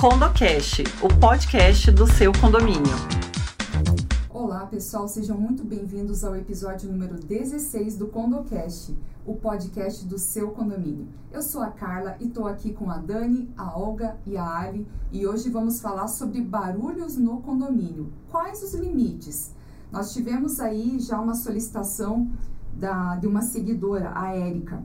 CondoCast, o podcast do seu condomínio. Olá, pessoal, sejam muito bem-vindos ao episódio número 16 do CondoCast, o podcast do seu condomínio. Eu sou a Carla e estou aqui com a Dani, a Olga e a Ali e hoje vamos falar sobre barulhos no condomínio. Quais os limites? Nós tivemos aí já uma solicitação da, de uma seguidora, a Érica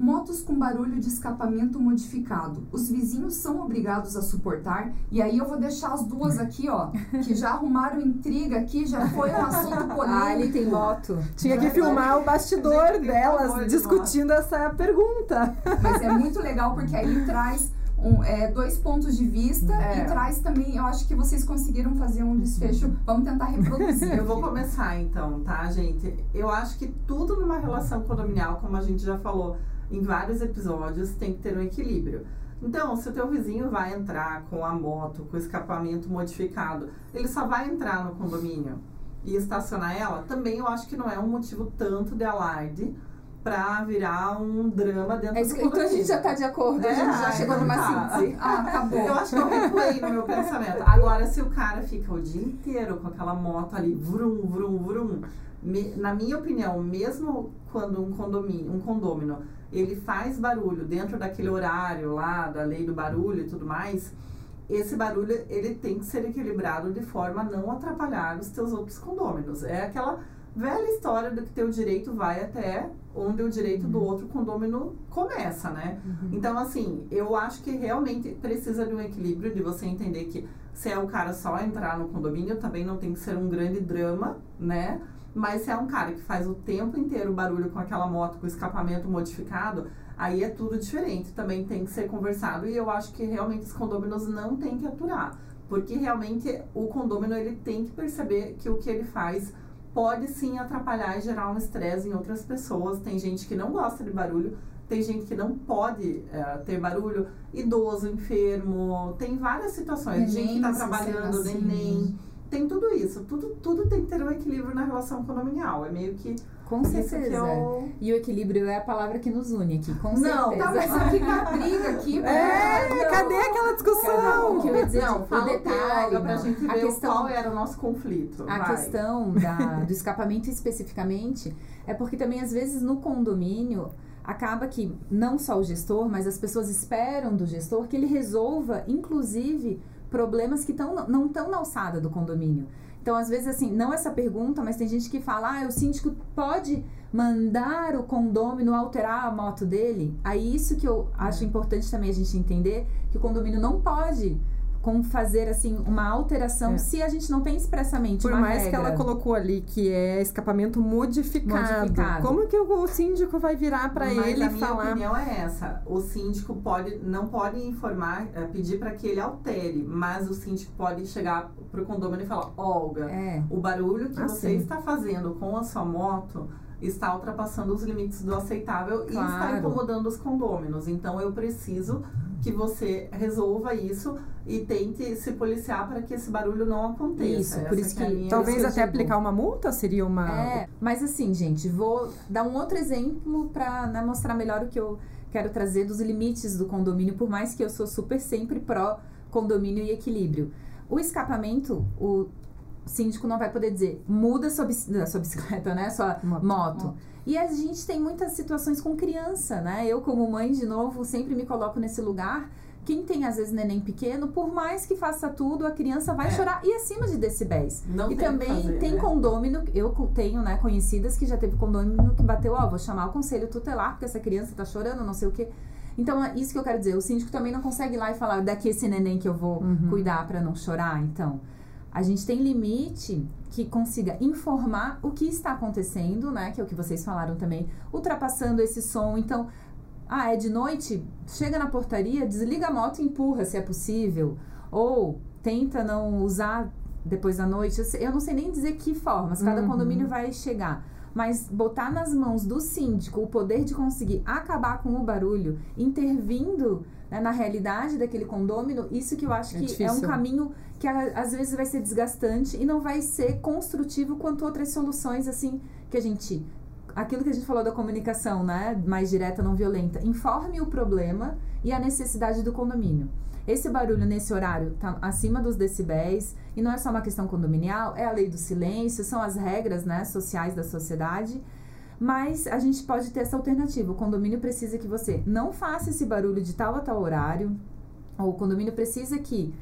Motos com barulho de escapamento modificado. Os vizinhos são obrigados a suportar. E aí eu vou deixar as duas aqui, ó, que já arrumaram intriga aqui, já foi um assunto polêmico. Ah, ele tem moto. Tinha que filmar o bastidor delas discutindo essa pergunta. Mas é muito legal porque aí traz um, é, dois pontos de vista é. e traz também, eu acho que vocês conseguiram fazer um desfecho. Vamos tentar reproduzir. Eu vou começar então, tá, gente? Eu acho que tudo numa relação condominial, como a gente já falou, em vários episódios, tem que ter um equilíbrio. Então, se o teu vizinho vai entrar com a moto, com o escapamento modificado, ele só vai entrar no condomínio e estacionar ela, também eu acho que não é um motivo tanto de alarde para virar um drama dentro é, do condomínio. Então a gente já está de acordo, é, a gente já chegou numa tá. síntese. Ah, acabou. Eu acho que eu recuei no meu pensamento. Agora, se o cara fica o dia inteiro com aquela moto ali, vrum, vrum, vrum, me, na minha opinião, mesmo quando um condomínio, um condômino ele faz barulho dentro daquele horário lá, da lei do barulho e tudo mais, esse barulho ele tem que ser equilibrado de forma a não atrapalhar os teus outros condôminos. É aquela velha história do que teu direito vai até onde o direito uhum. do outro condômino começa, né? Uhum. Então, assim, eu acho que realmente precisa de um equilíbrio, de você entender que se é o cara só entrar no condomínio, também não tem que ser um grande drama, né? Mas se é um cara que faz o tempo inteiro barulho com aquela moto com escapamento modificado, aí é tudo diferente. Também tem que ser conversado e eu acho que realmente os condôminos não têm que aturar. Porque realmente o condômino ele tem que perceber que o que ele faz pode sim atrapalhar e gerar um estresse em outras pessoas. Tem gente que não gosta de barulho, tem gente que não pode é, ter barulho, idoso, enfermo, tem várias situações. gente que está trabalhando, assim. neném tem tudo isso. Tudo, tudo tem que ter um equilíbrio na relação condominial. É meio que. Com certeza. Eu... E o equilíbrio é a palavra que nos une aqui, com não, certeza. Não, tá, mas fica a briga aqui. É, não. cadê aquela discussão? O que eu ia dizer, não, o detalhe. Não, pra gente ver a questão, qual era o nosso conflito. A Vai. questão da, do escapamento especificamente é porque também, às vezes, no condomínio acaba que não só o gestor, mas as pessoas esperam do gestor que ele resolva, inclusive, problemas que tão, não estão na alçada do condomínio. Então, às vezes, assim, não essa pergunta, mas tem gente que fala, ah, o síndico pode mandar o condômino alterar a moto dele. Aí, isso que eu acho é. importante também a gente entender, que o condomínio não pode com fazer assim uma alteração é. se a gente não tem expressamente Por uma mais regra. que ela colocou ali que é escapamento modificado, modificado. como que o, síndico vai virar para ele a falar? minha opinião é essa. O síndico pode não pode informar, é, pedir para que ele altere, mas o síndico pode chegar pro condomínio e falar: "Olga, é. o barulho que ah, você sim. está fazendo com a sua moto está ultrapassando os limites do aceitável claro. e está incomodando os condôminos. Então eu preciso que você resolva isso e tente se policiar para que esse barulho não aconteça. Isso, por isso que, que talvez até aplicar uma multa seria uma. É, mas assim, gente, vou dar um outro exemplo para né, mostrar melhor o que eu quero trazer dos limites do condomínio, por mais que eu sou super sempre pró condomínio e equilíbrio. O escapamento, o síndico não vai poder dizer muda sua, sua bicicleta, né? Sua moto. moto. E a gente tem muitas situações com criança, né? Eu, como mãe, de novo, sempre me coloco nesse lugar. Quem tem, às vezes, neném pequeno, por mais que faça tudo, a criança vai é. chorar e acima de decibéis. Não e tem também fazer, tem né? condômino, eu tenho, né, conhecidas que já teve condômino que bateu, ó, vou chamar o conselho tutelar, porque essa criança tá chorando, não sei o quê. Então, é isso que eu quero dizer. O síndico também não consegue ir lá e falar daqui esse neném que eu vou uhum. cuidar para não chorar, então a gente tem limite que consiga informar o que está acontecendo, né? Que é o que vocês falaram também, ultrapassando esse som. Então, ah, é de noite? Chega na portaria, desliga a moto e empurra, se é possível. Ou tenta não usar depois da noite. Eu não sei nem dizer que formas, cada uhum. condomínio vai chegar. Mas botar nas mãos do síndico o poder de conseguir acabar com o barulho, intervindo né, na realidade daquele condômino, isso que eu acho é que difícil. é um caminho que às vezes vai ser desgastante e não vai ser construtivo quanto outras soluções assim que a gente aquilo que a gente falou da comunicação, né, mais direta, não violenta, informe o problema e a necessidade do condomínio. Esse barulho nesse horário está acima dos decibéis e não é só uma questão condominial, é a lei do silêncio, são as regras, né, sociais da sociedade. Mas a gente pode ter essa alternativa. O condomínio precisa que você não faça esse barulho de tal a tal horário, ou o condomínio precisa que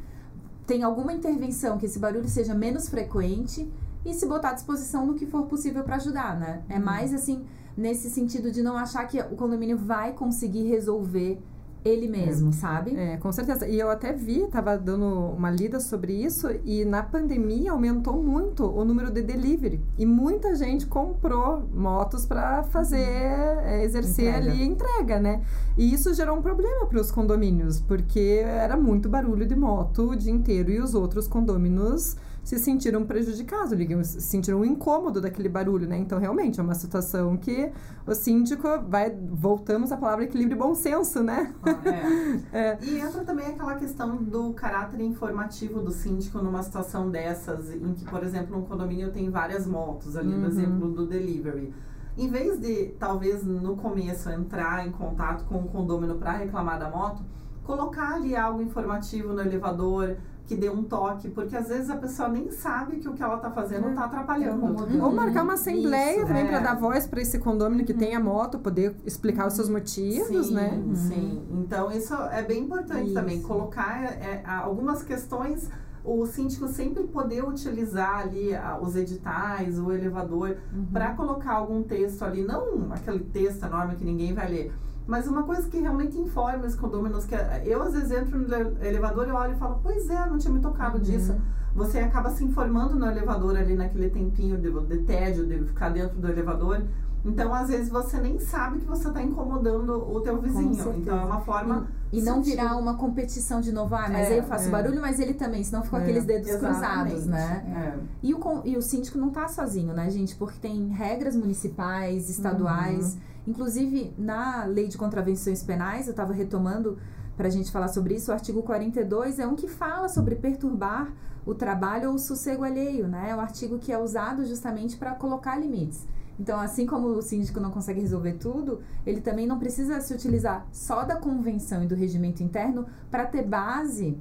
tenha alguma intervenção, que esse barulho seja menos frequente e se botar à disposição no que for possível para ajudar, né? É uhum. mais assim, nesse sentido de não achar que o condomínio vai conseguir resolver ele mesmo, é. sabe? É, com certeza. E eu até vi, tava dando uma lida sobre isso, e na pandemia aumentou muito o número de delivery. E muita gente comprou motos para fazer, é, exercer entrega. ali entrega, né? E isso gerou um problema para os condomínios, porque era muito barulho de moto o dia inteiro e os outros condôminos se sentiram prejudicados, se sentiram um incômodo daquele barulho, né? Então, realmente, é uma situação que o síndico vai... Voltamos à palavra equilíbrio e bom senso, né? Ah, é. é. E entra também aquela questão do caráter informativo do síndico numa situação dessas, em que, por exemplo, um condomínio tem várias motos, ali uhum. no exemplo do delivery. Em vez de, talvez, no começo, entrar em contato com o condômino para reclamar da moto, colocar ali algo informativo no elevador, que dê um toque, porque às vezes a pessoa nem sabe que o que ela está fazendo está é. atrapalhando. Uhum. Ou marcar uma assembleia Isso, também é. para dar voz para esse condômino que uhum. tem a moto, poder explicar os seus motivos, sim, né? Sim, então isso é bem importante isso. também, colocar é, algumas questões o síndico sempre poder utilizar ali os editais, o elevador, uhum. para colocar algum texto ali, não aquele texto enorme que ninguém vai ler, mas uma coisa que realmente informa os condôminos, que eu às vezes entro no elevador e olho e falo, pois é, não tinha me tocado uhum. disso. Você acaba se informando no elevador ali naquele tempinho de, de tédio, de ficar dentro do elevador. Então, às vezes, você nem sabe que você está incomodando o teu vizinho. Então, é uma forma... E, e não virar uma competição de novo, ah, mas é, eu faço é. barulho, mas ele também, senão ficam é, aqueles dedos exatamente. cruzados, né? É. E, o, e o síndico não está sozinho, né, gente? Porque tem regras municipais, estaduais... Uhum Inclusive, na lei de contravenções penais, eu estava retomando para a gente falar sobre isso, o artigo 42 é um que fala sobre perturbar o trabalho ou o sossego alheio, né? É um artigo que é usado justamente para colocar limites. Então, assim como o síndico não consegue resolver tudo, ele também não precisa se utilizar só da convenção e do regimento interno para ter base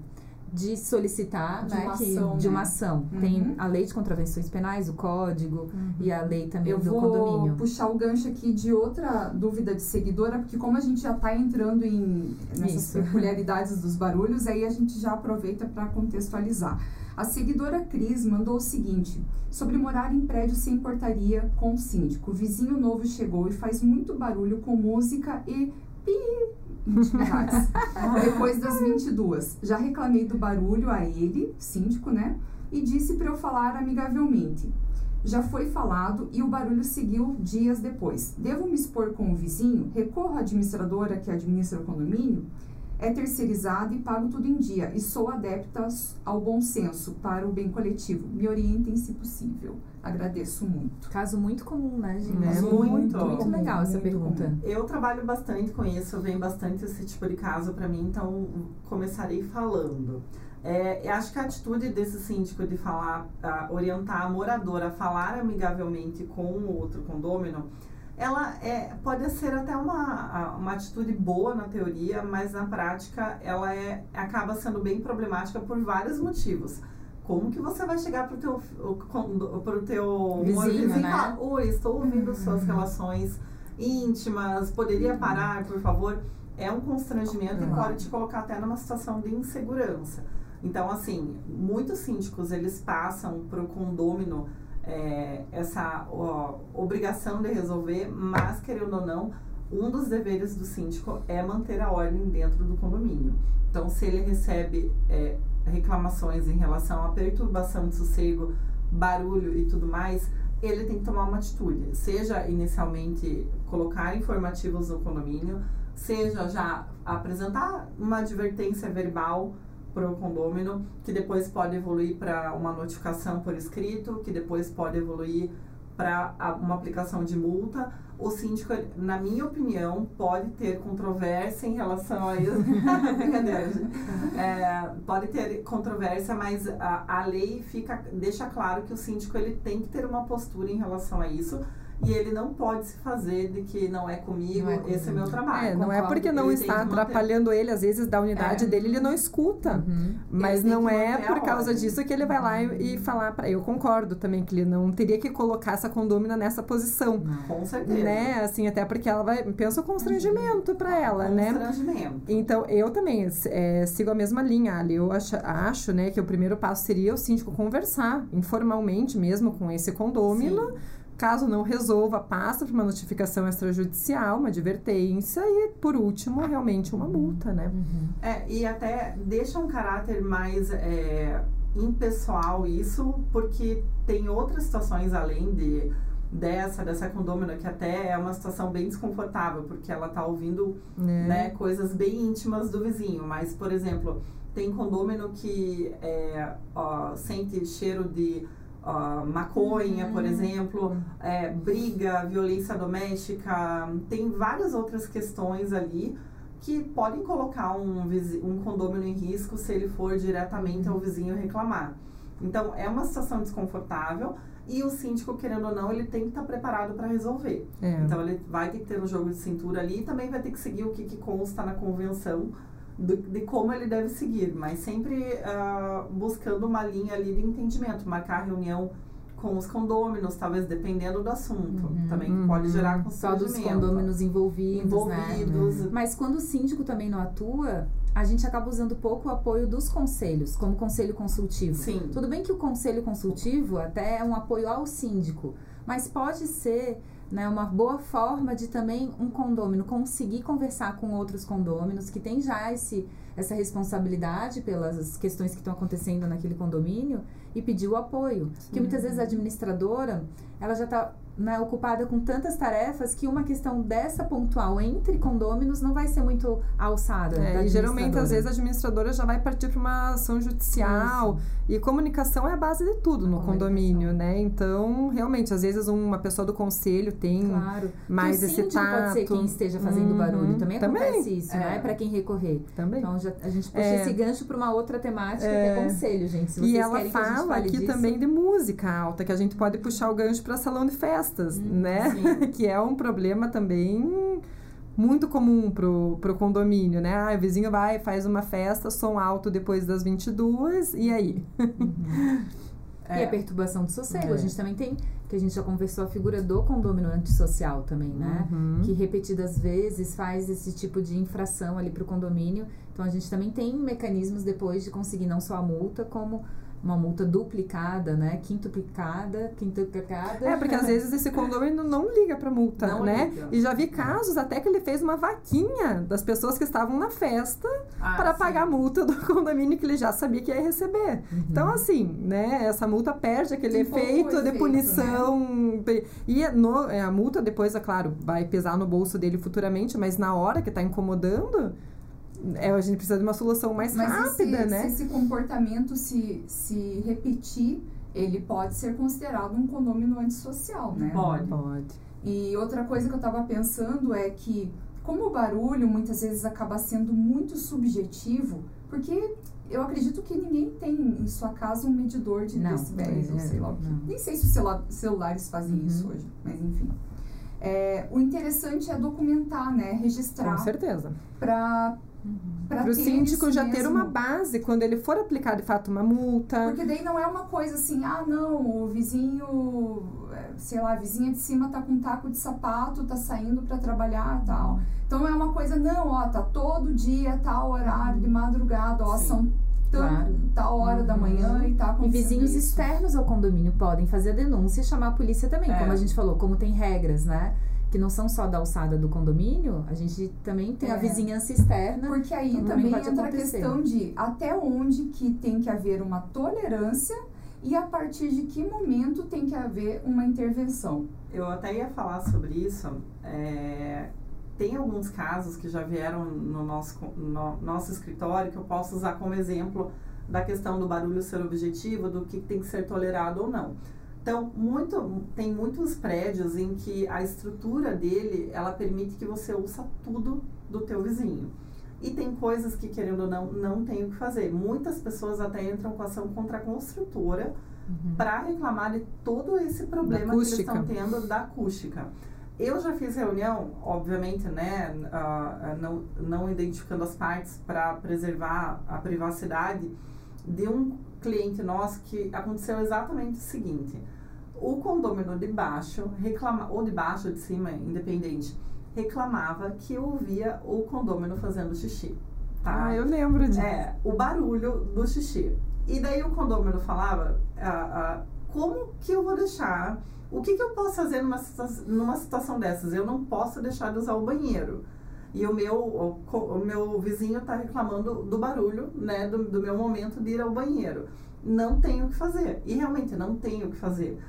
de solicitar de, né, uma, que, ação, de uma né? ação. Uhum. Tem a lei de contravenções penais, o código uhum. e a lei também Eu do vou condomínio. puxar o gancho aqui de outra dúvida de seguidora, porque como a gente já está entrando em nessas Isso. peculiaridades dos barulhos, aí a gente já aproveita para contextualizar. A seguidora Cris mandou o seguinte: sobre morar em prédio sem portaria com o síndico. O vizinho novo chegou e faz muito barulho com música e pi 20 reais. Depois das 22. Já reclamei do barulho a ele, síndico, né? E disse para eu falar amigavelmente. Já foi falado e o barulho seguiu dias depois. Devo me expor com o vizinho? Recorro à administradora que administra o condomínio? É terceirizado e pago tudo em dia. E sou adepta ao bom senso para o bem coletivo. Me orientem se possível. Agradeço muito. Caso muito comum, né, gente? É muito, muito, muito legal essa pergunta. Comum. Eu trabalho bastante com isso, vem bastante esse tipo de caso para mim, então começarei falando. É, acho que a atitude desse síndico de falar, orientar a moradora a falar amigavelmente com o outro condômino, ela é, pode ser até uma, uma atitude boa na teoria, mas na prática ela é, acaba sendo bem problemática por vários motivos como que você vai chegar pro teu, pro teu vizinho, né? e falar, oi, estou ouvindo suas uhum. relações íntimas, poderia uhum. parar, por favor? É um constrangimento e pode te colocar até numa situação de insegurança. Então, assim, muitos síndicos, eles passam pro condômino é, essa ó, obrigação de resolver, mas, querendo ou não, um dos deveres do síndico é manter a ordem dentro do condomínio. Então, se ele recebe é, reclamações em relação à perturbação de sossego, barulho e tudo mais, ele tem que tomar uma atitude, seja inicialmente colocar informativos no condomínio, seja já apresentar uma advertência verbal para o condômino, que depois pode evoluir para uma notificação por escrito, que depois pode evoluir para uma aplicação de multa, o síndico, na minha opinião, pode ter controvérsia em relação a isso. Brincadeira, é, pode ter controvérsia, mas a, a lei fica, deixa claro que o síndico ele tem que ter uma postura em relação a isso e ele não pode se fazer de que não é comigo, Não é esse é comigo. meu trabalho. É, não é porque não está atrapalhando ele, às vezes, da unidade É. dele, ele não escuta. Uhum. Mas Ele não é por causa disso que ele vai lá e, e falar pra. Eu concordo também que ele não teria que colocar essa condômina nessa posição. Com certeza. Né? Assim, até porque ela vai. Pensa o constrangimento pra ela, né? Constrangimento. Então, eu também é, sigo a mesma linha, Ali. Eu acho, acho, né, que o primeiro passo seria o síndico conversar informalmente mesmo com esse condômino. Sim. Caso não resolva, passa por uma notificação extrajudicial, uma advertência e, por último, realmente uma multa, né? Uhum. É, e até deixa um caráter mais é, impessoal isso, porque tem outras situações além de dessa, dessa condômina, que até é uma situação bem desconfortável, porque ela tá ouvindo É. né, coisas bem íntimas do vizinho. Mas, por exemplo, tem condômino que é, ó, sente cheiro de ó, maconha, por exemplo, é, briga, violência doméstica, tem várias outras questões ali que podem colocar um, um condômino em risco se ele for diretamente ao vizinho reclamar. Então, é uma situação desconfortável e o síndico, querendo ou não, ele tem que estar preparado para resolver. É. Então ele vai ter que ter um jogo de cintura ali e também vai ter que seguir o que, que consta na convenção do- de como ele deve seguir, mas sempre ah, buscando uma linha ali de entendimento, marcar reunião com os condôminos, talvez dependendo do assunto, Uhum. também Uhum. pode gerar Só dos constrangimento. condôminos envolvidos, né? envolvidos. Mas quando o síndico também não atua, a gente acaba usando pouco o apoio dos conselhos, como conselho consultivo. Sim. Tudo bem que o conselho consultivo até é um apoio ao síndico, mas pode ser né, uma boa forma de também um condômino conseguir conversar com outros condôminos que tem já esse, essa responsabilidade pelas questões que estão acontecendo naquele condomínio e pedir o apoio. Porque muitas vezes a administradora ela já está né, ocupada com tantas tarefas que uma questão dessa pontual entre condôminos não vai ser muito alçada. É, da e geralmente, às vezes, a administradora já vai partir para uma ação judicial. E comunicação é a base de tudo no A condomínio, né? Então, realmente, às vezes, uma pessoa do conselho tem Claro. mais esse tato. pode ser quem esteja fazendo Uhum. barulho. Também Também. acontece isso, É. né? Para quem recorrer. Também. Então já, a gente puxa É. esse gancho para uma outra temática que É. é conselho, gente. Se vocês E ela fala aqui disso, também de música alta, que a gente pode puxar o gancho para salão de festas, né? sim. que é um problema também muito comum pro, pro condomínio, né? Ah, o vizinho vai, faz uma festa, som alto depois das 22, e aí? E a perturbação do sossego. É. A gente também tem, que a gente já conversou, a figura do condômino antissocial também, né? Uhum. Que repetidas vezes faz esse tipo de infração ali pro condomínio. Então a gente também tem mecanismos depois de conseguir não só a multa, como uma multa duplicada, né? Quintuplicada, quintuplicada. É, porque às vezes esse condomínio não liga pra multa, Não né? liga. E já vi casos até que ele fez uma vaquinha das pessoas que estavam na festa Ah, para pagar a multa do condomínio que ele já sabia que ia receber. Então, assim, né, essa multa perde aquele pouco efeito de efeito, né? punição. E no- é, a multa depois, é claro, vai pesar no bolso dele futuramente, mas na hora que tá incomodando, é, a gente precisa de uma solução mais Mas rápida, esse, né? se esse comportamento se, se repetir, ele pode ser considerado um condomínio antissocial, né? Pode. Pode. E outra coisa que eu tava pensando é que, como o barulho muitas vezes acaba sendo muito subjetivo, porque eu acredito que ninguém tem em sua casa um medidor de Não, decibéis, ou é, sei lá não. Nem sei se os celu- celulares fazem Uhum. isso hoje, mas enfim. É, o interessante é documentar, né? Com Registrar certeza. para para Para o ter síndico já ter mesmo. uma base quando ele for aplicar de fato uma multa. Porque daí não é uma coisa assim, ah não, o vizinho, é, sei lá, a vizinha de cima tá com um taco de sapato, tá saindo para trabalhar e tal. Então é uma coisa, não, ó, tá todo dia, tal horário, de madrugada, ó, Sim. são Claro. tal hora da Uhum. manhã e tá E vizinhos isso. externos ao condomínio podem fazer a denúncia e chamar a polícia também, É. como a gente falou, como tem regras, né? Que não são só da alçada do condomínio, a gente também tem a É. vizinhança externa. Porque aí Então, também também pode entra a acontecer. questão de até onde que tem que haver uma tolerância e a partir de que momento tem que haver uma intervenção. Eu até ia falar sobre isso. é, tem alguns casos que já vieram no nosso, no nosso escritório que eu posso usar como exemplo da questão do barulho ser objetivo, do que tem que ser tolerado ou não. Então, muito, tem muitos prédios em que a estrutura dele, ela permite que você ouça tudo do teu vizinho. E tem coisas que, querendo ou não, não tem o que fazer. Muitas pessoas até entram com ação contra a construtora uhum. para reclamar de todo esse problema que eles estão tendo da acústica. Eu já fiz reunião, obviamente, né, uh, não, não identificando as partes para preservar a privacidade, de um cliente nosso que aconteceu exatamente o seguinte. O condômino de baixo reclama, ou de baixo ou de cima, independente, reclamava que ouvia o condômino fazendo xixi. Tá? Ah, eu lembro disso. É, o barulho do xixi. E daí o condômino falava, ah, ah, como que eu vou deixar o que, que eu posso fazer numa, numa situação dessas? Eu não posso deixar de usar o banheiro. E o meu, o, o meu vizinho está reclamando do barulho, né? Do, do meu momento de ir ao banheiro. Não tenho o que fazer. E realmente não tenho o que fazer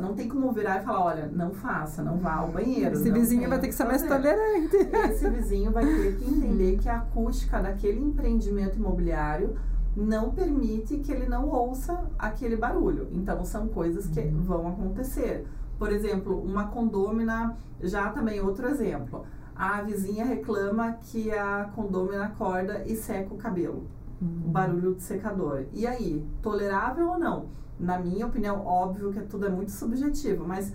não tem como virar e falar, olha, não faça, não vá ao banheiro. Esse vizinho vai ter que ser mais tolerante. Esse vizinho vai ter que entender que a acústica daquele empreendimento imobiliário não permite que ele não ouça aquele barulho. Então, são coisas que uhum. vão acontecer. Por exemplo, uma condômina, já também outro exemplo. A vizinha reclama que a condômina acorda e seca o cabelo. Uhum. O barulho do secador. E aí, tolerável ou não? Na minha opinião, óbvio que tudo é muito subjetivo, mas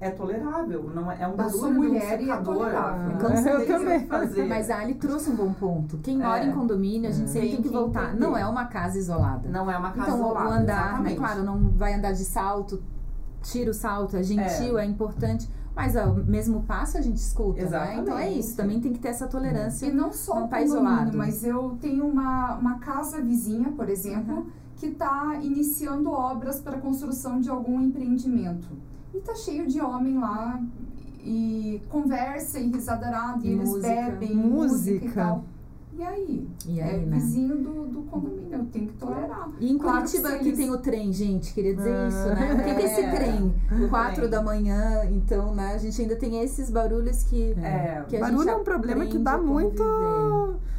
é tolerável, não é, é um barulho mulher de um secador. É eu também. Fazer. Mas a Ali trouxe um bom ponto. Quem é. mora em condomínio, a gente sempre tem, tem que, que voltar. Entender. Não é uma casa isolada. Não é uma casa então, isolada. Então, o andar, né, claro, não vai andar de salto, tira o salto, é gentil, é, é importante. Mas o mesmo passo a gente escuta, Exatamente. né? Então é isso, também tem que ter essa tolerância. E não só não tá isolado. mas eu tenho uma, uma casa vizinha, por exemplo, uhum. Que está iniciando obras para a construção de algum empreendimento. E tá cheio de homem lá e conversa e risadarada e, e eles música. bebem música. música e tal. E aí? E aí é né? vizinho do, do condomínio, eu tenho que tolerar. E em claro Curitiba que, eles... tem o trem, gente, queria dizer ah, isso, né? O que, é, é esse trem? Quatro da manhã, então, né? A gente ainda tem esses barulhos que. É, que barulho é um problema que dá muito.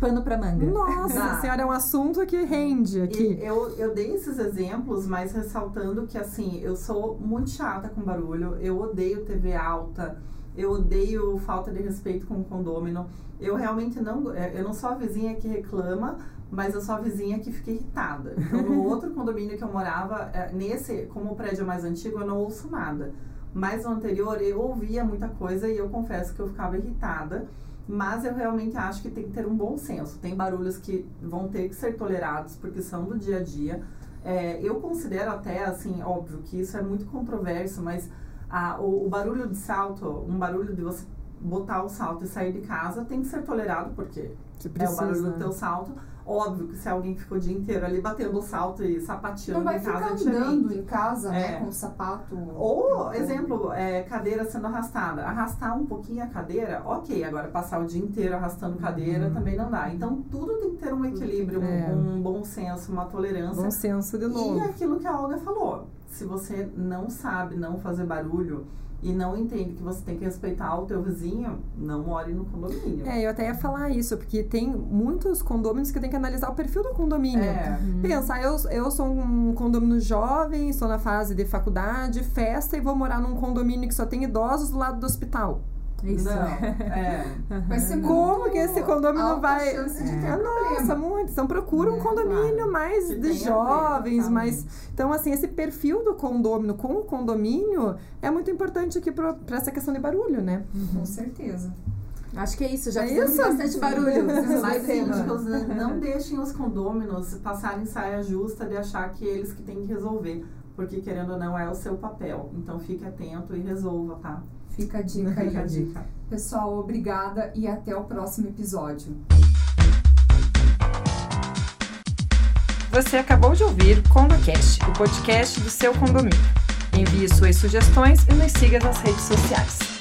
Pano pra manga. Nossa senhora, é um assunto que rende aqui. E eu, eu dei esses exemplos, mas ressaltando que, assim, eu sou muito chata com barulho, eu odeio TV alta eu odeio falta de respeito com o condômino. Eu realmente não. É, eu não sou a vizinha que reclama, mas eu sou a vizinha que fica irritada. Então, no outro condomínio que eu morava, é, nesse, como o prédio é mais antigo, eu não ouço nada. Mas no anterior eu ouvia muita coisa e eu confesso que eu ficava irritada. Mas eu realmente acho que tem que ter um bom senso. Tem barulhos que vão ter que ser tolerados porque são do dia a dia. É, eu considero até, assim, óbvio que isso é muito controverso, mas a, o, o, barulho de salto, um barulho de você botar o salto e sair de casa tem que ser tolerado, porque precisa, é o barulho do teu salto. Óbvio que se alguém ficou o dia inteiro ali batendo o salto e sapateando não vai em casa, ficar andando em casa, né, é. né, com o sapato. Ou, exemplo, é, cadeira sendo arrastada. Arrastar um pouquinho a cadeira, ok. Agora, passar o dia inteiro arrastando cadeira uhum. também não dá. Então, tudo tem que ter um equilíbrio, é. um, um, bom senso, uma tolerância. Bom senso de novo. E aquilo que a Olga falou. Se você não sabe não fazer barulho, e não entende que você tem que respeitar o teu vizinho, não more no condomínio. É, eu até ia falar isso, porque tem muitos condôminos que tem que analisar o perfil do condomínio. É. Uhum. Pensa, eu, eu sou um condomínio jovem, estou na fase de faculdade, festa e vou morar num condomínio que só tem idosos do lado do hospital. Isso. Não, é. Vai ser Como que esse condomínio vai. Chance de ter é. Nossa, muito. Então procura um é, condomínio claro. mais que de jovens, mais. Então, assim, esse perfil do condomínio com o condomínio é muito importante aqui para essa questão de barulho, né? Uhum. Com certeza. Acho que é isso, já é fizemos bastante barulho. Mas síndicos, não deixem os condôminos passarem saia justa de achar que eles que têm que resolver. Porque, querendo ou não, é o seu papel. Então, fique atento e resolva, tá? Fica a dica Fica aí. A dica. Pessoal, obrigada e até o próximo episódio. Você acabou de ouvir o CondoCast, o podcast do seu condomínio. Envie suas sugestões e nos siga nas redes sociais.